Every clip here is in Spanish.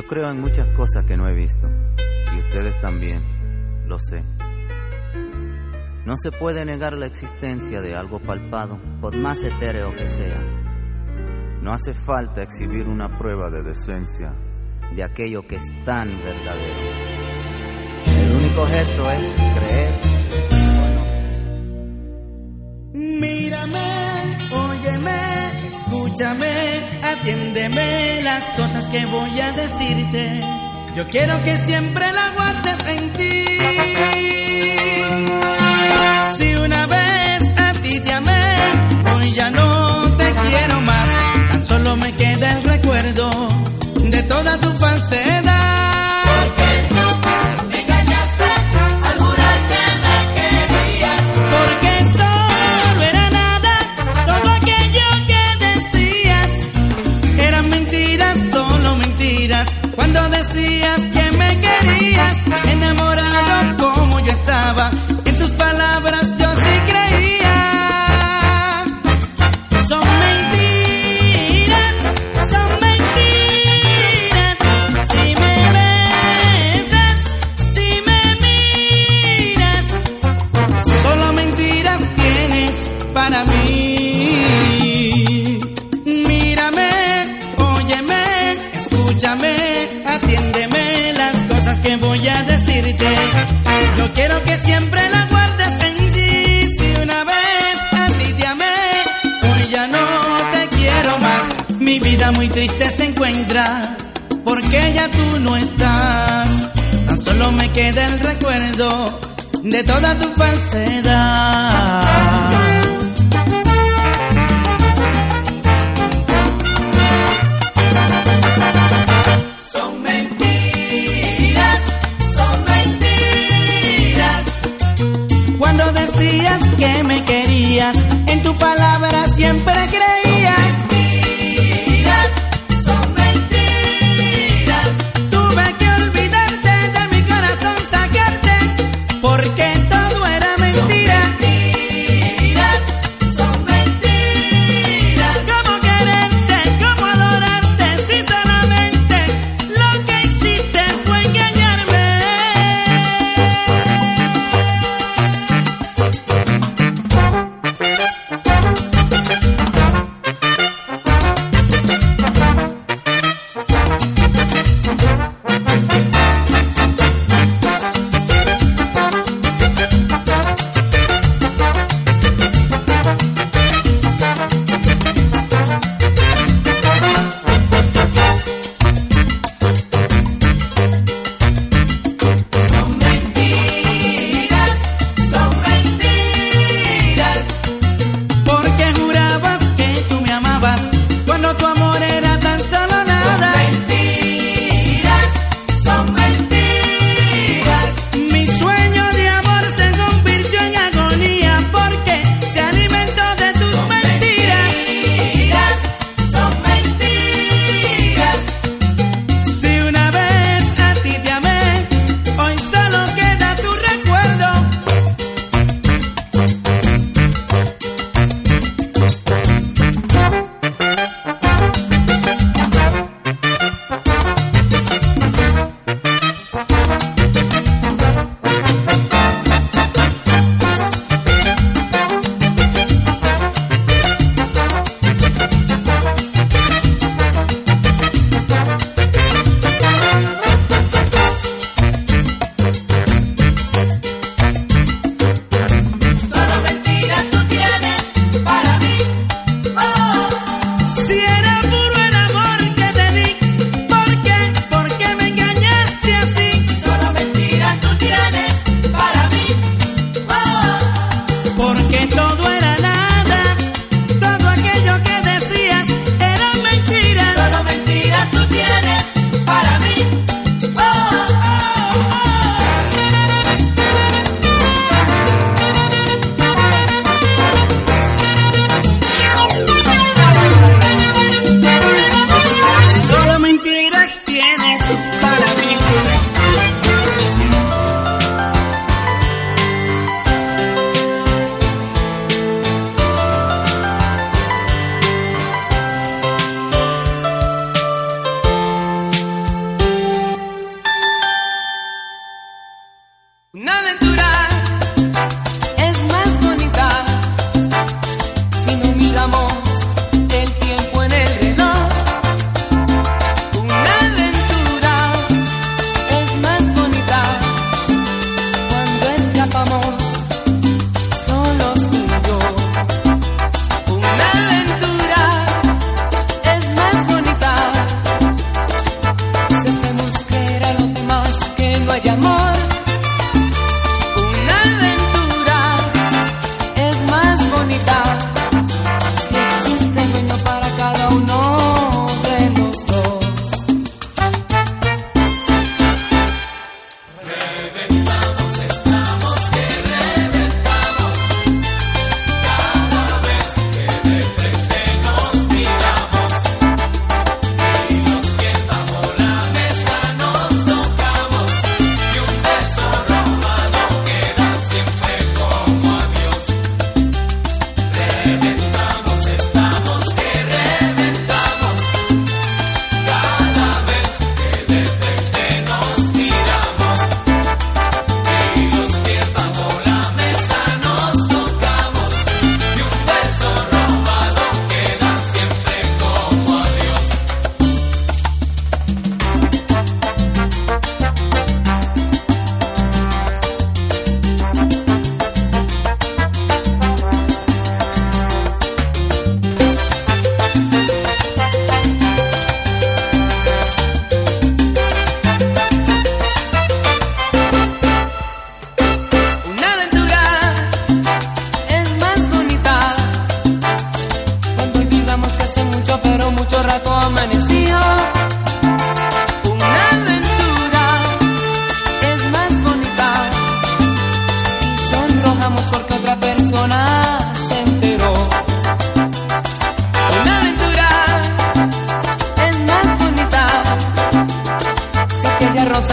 Yo creo en muchas cosas que no he visto, y ustedes también, lo sé. No se puede negar la existencia de algo palpado, por más etéreo que sea. No hace falta exhibir una prueba de decencia de aquello que es tan verdadero. El único gesto es creer. Mírame, óyeme, escúchame, atiéndeme las cosas que voy a decirte. Yo quiero que siempre la guardes en ti.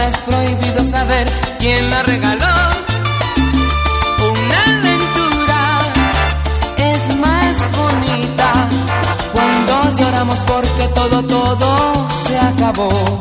Es prohibido saber quién la regaló. Una aventura es más bonita cuando lloramos porque todo, todo se acabó.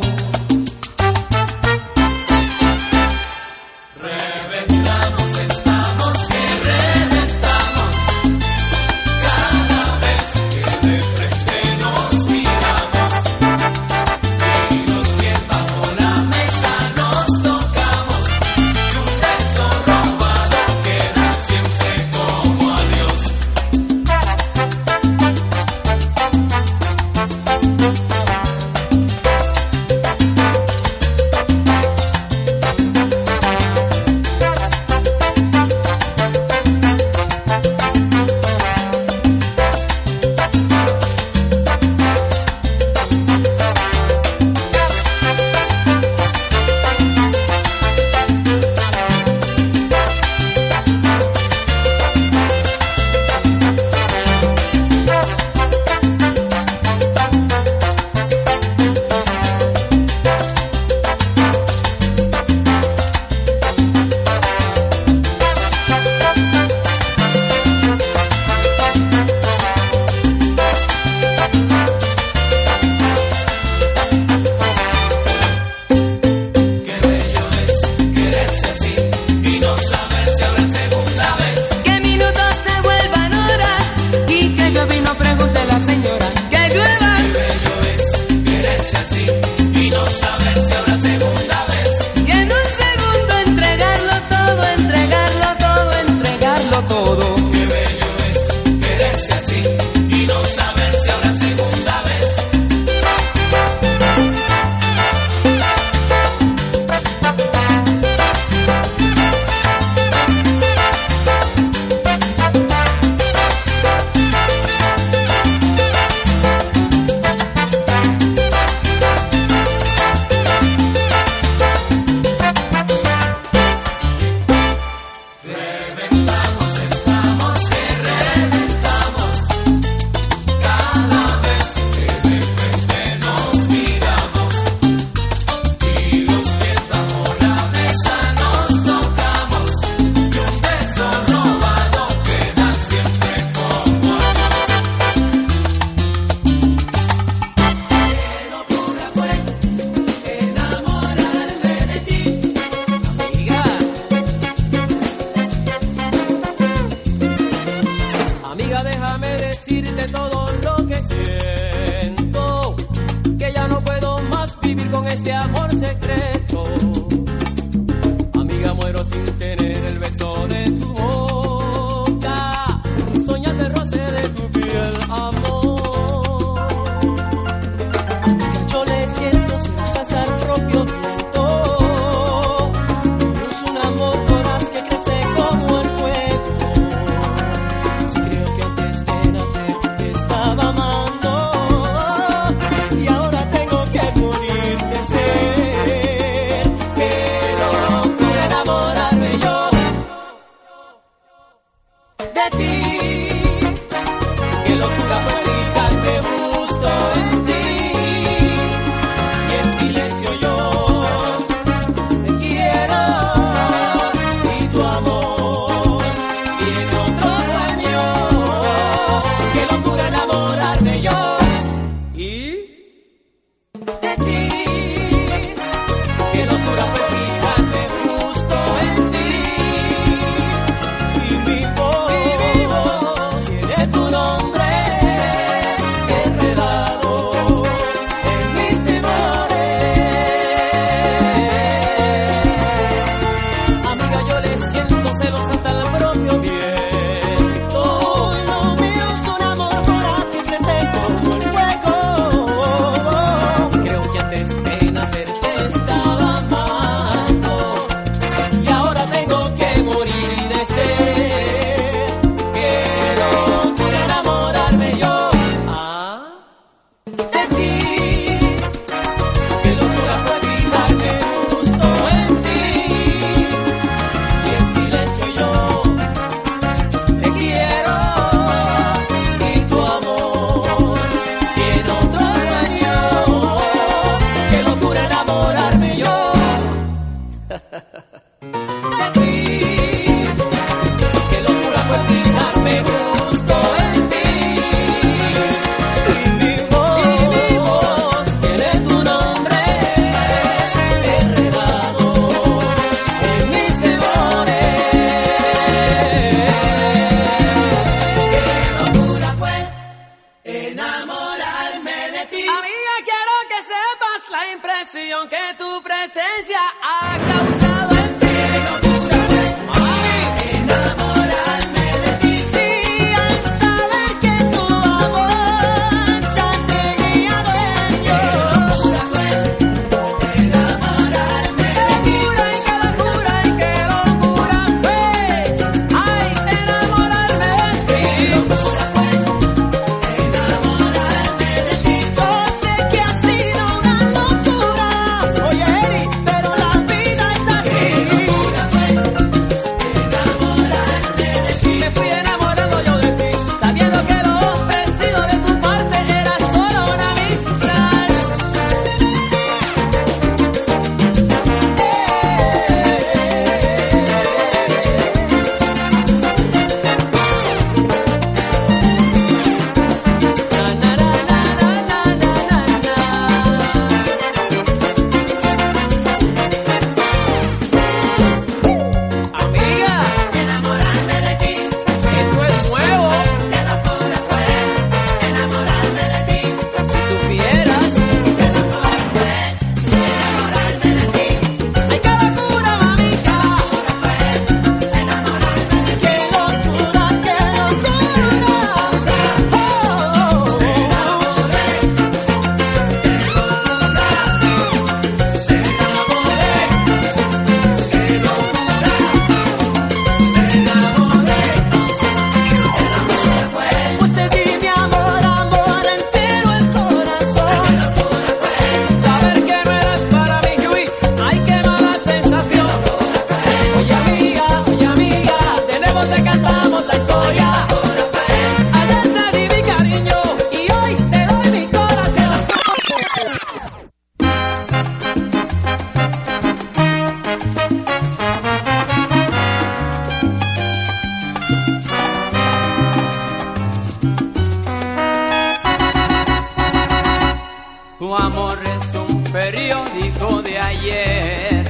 amor es un periódico de ayer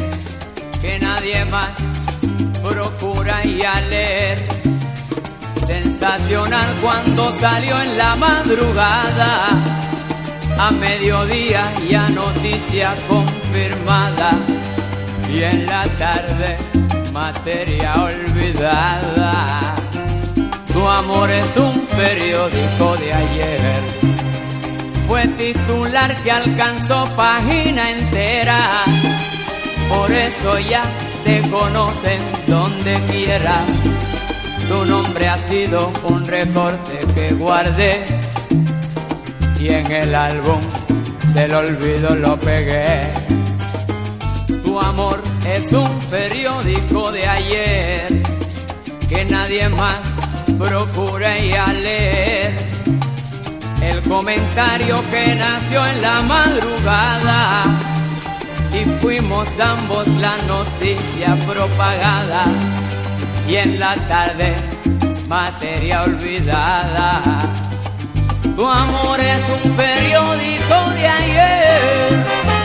que nadie más procura y a leer. Sensacional cuando salió en la madrugada, a mediodía ya noticia confirmada y en la tarde materia olvidada. Tu amor es un periódico de ayer fue titular que alcanzó página entera. Por eso ya te conocen donde quiera. Tu nombre ha sido un recorte que guardé y en el álbum del olvido lo pegué. Tu amor es un periódico de ayer que nadie más procura ya leer el comentario que nació en la madrugada. Y fuimos ambos la noticia propagada. Y en la tarde materia olvidada. Tu amor es un periódico de ayer.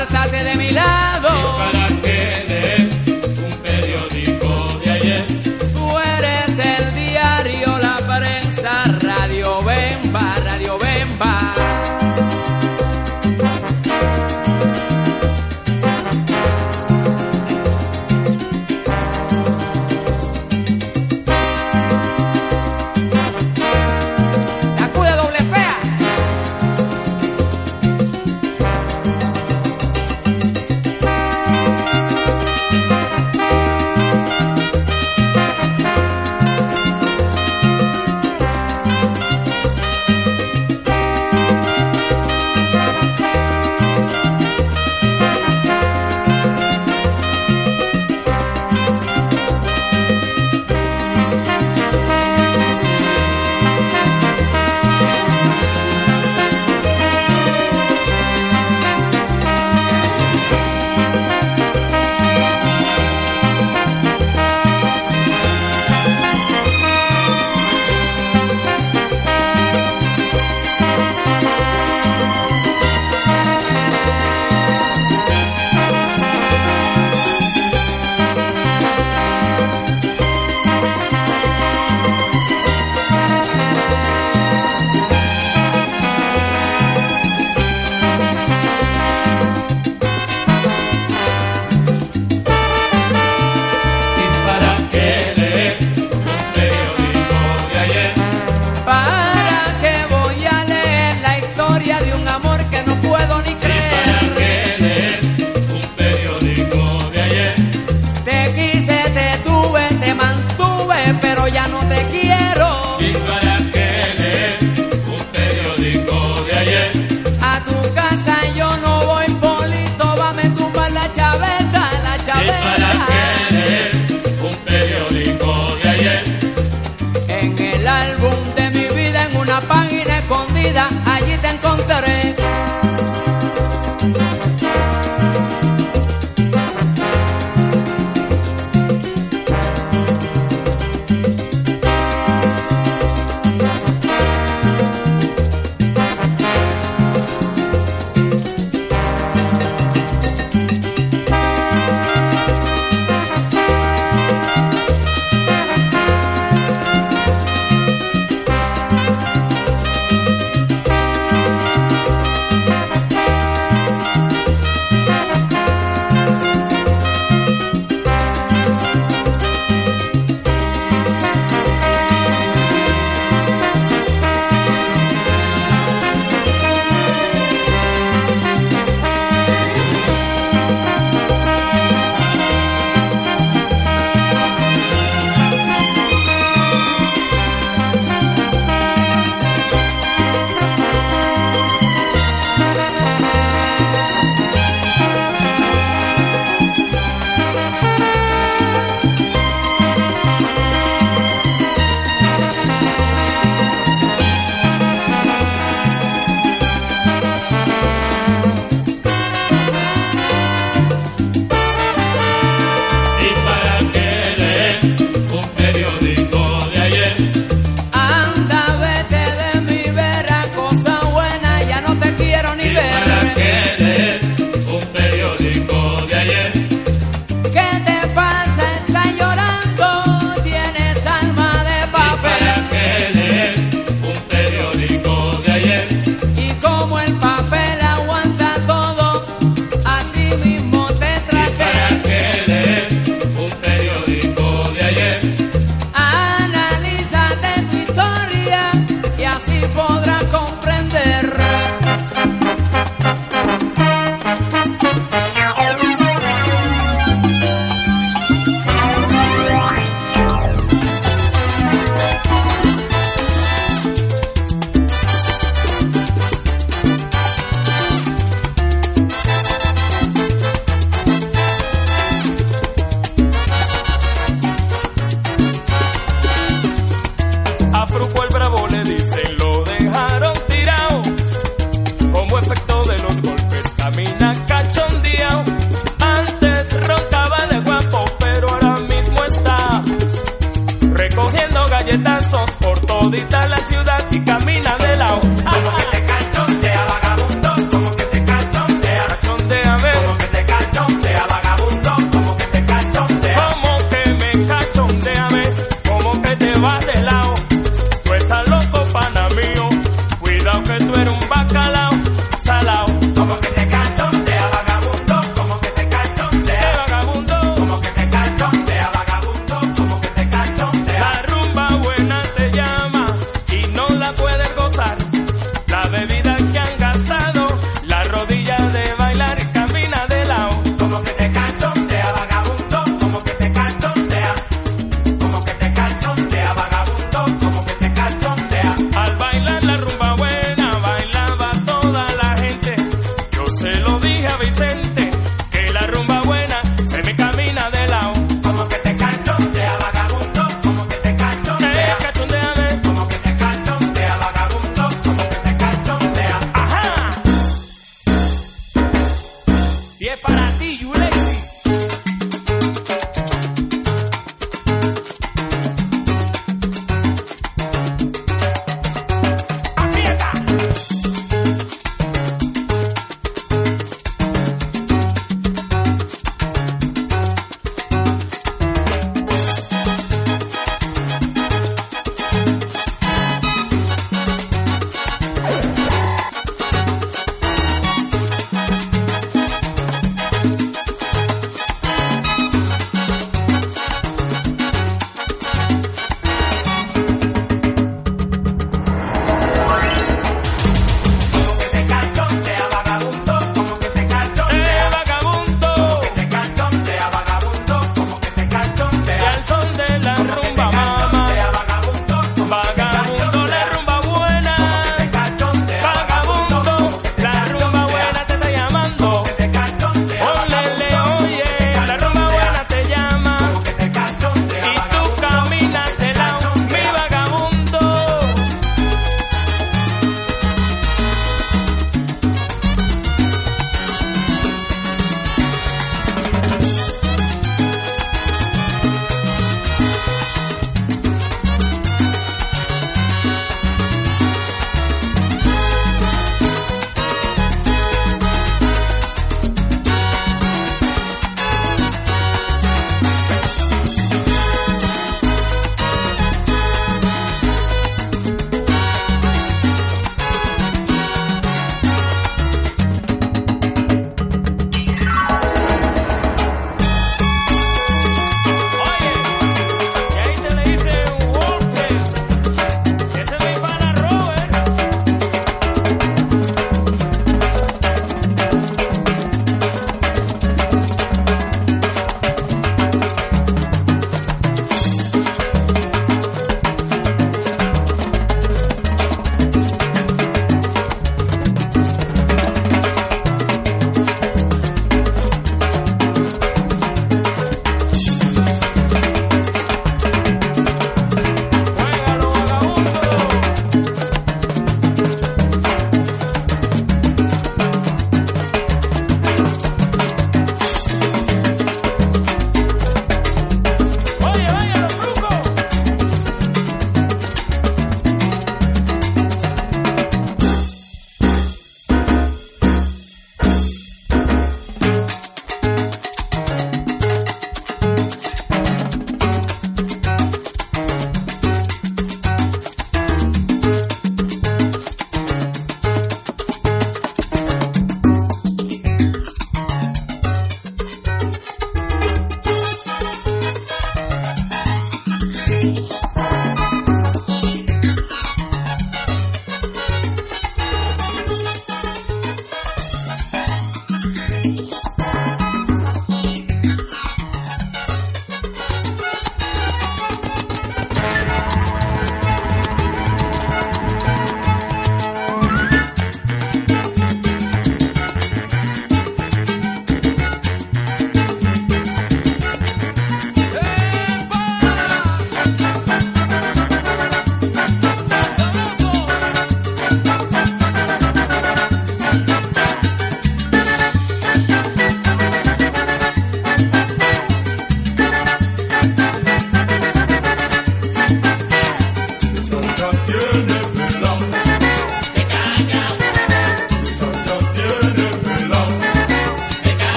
apártate de mi lado.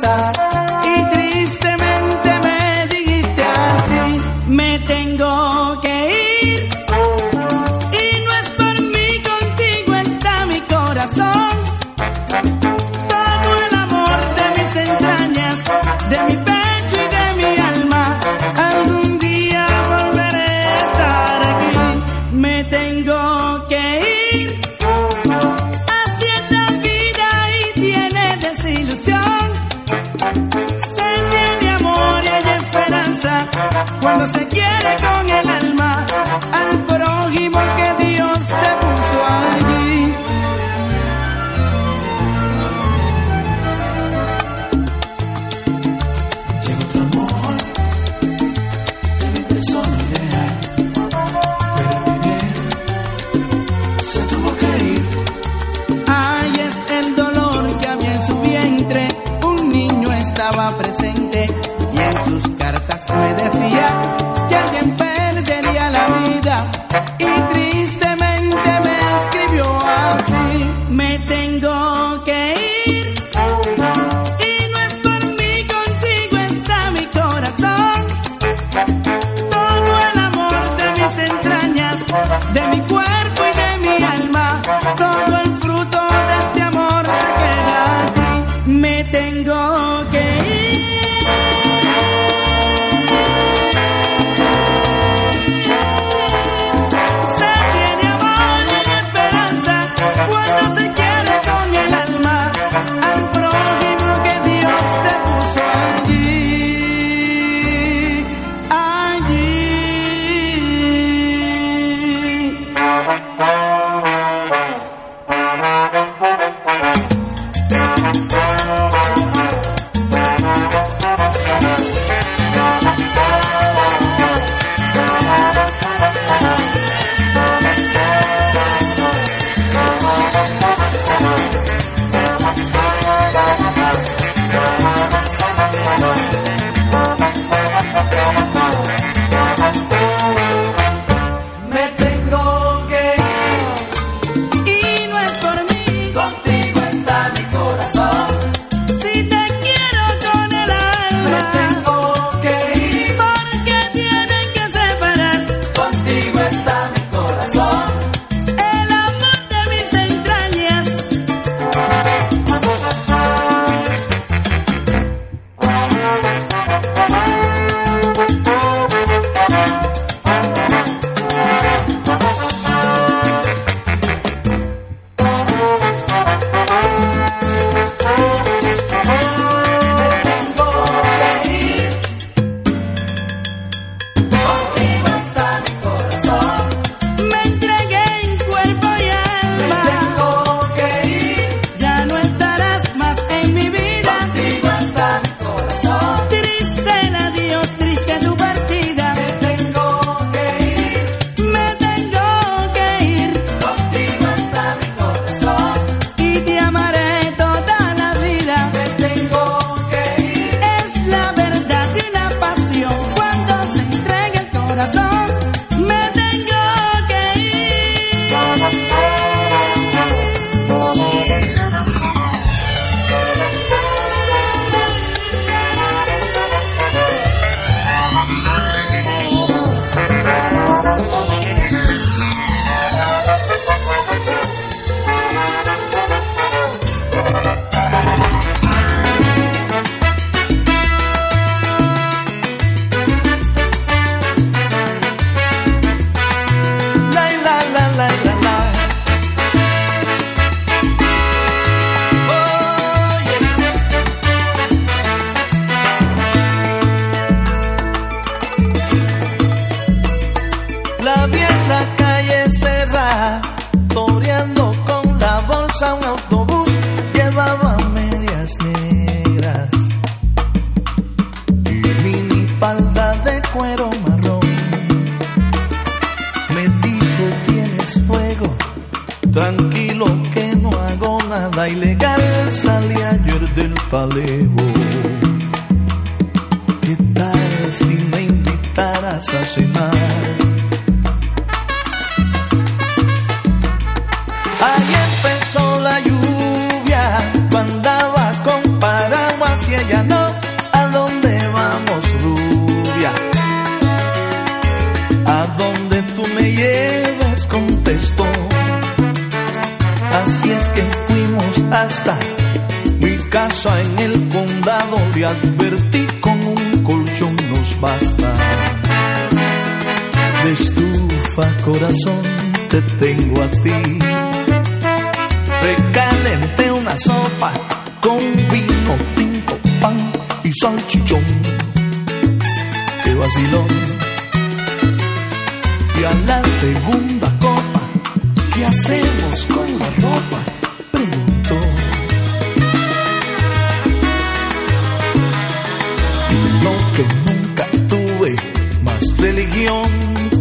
pensar. Here we go.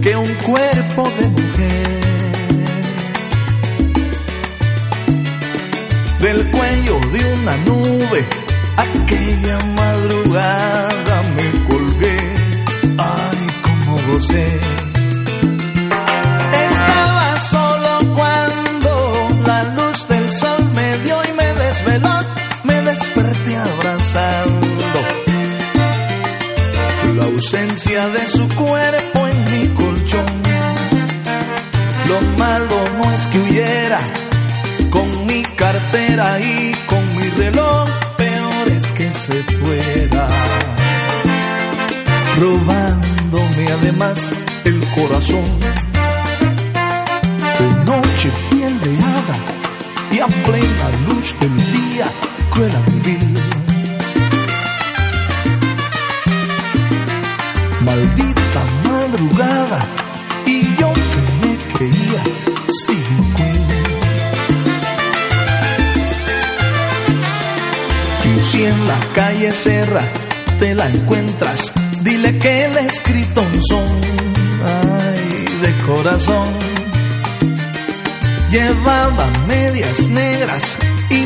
que un cuerpo de mujer. Del cuello de una nube, aquella madrugada me colgué, ay, como gocé. Estaba solo cuando la luz del sol me dio y me desveló, me desperté abrazando la ausencia de se fuera, robándome además el corazón. De noche piel de becerra te la encuentras, dile que el escrito un son, ay, de corazón. Llevaba medias negras y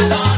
I don't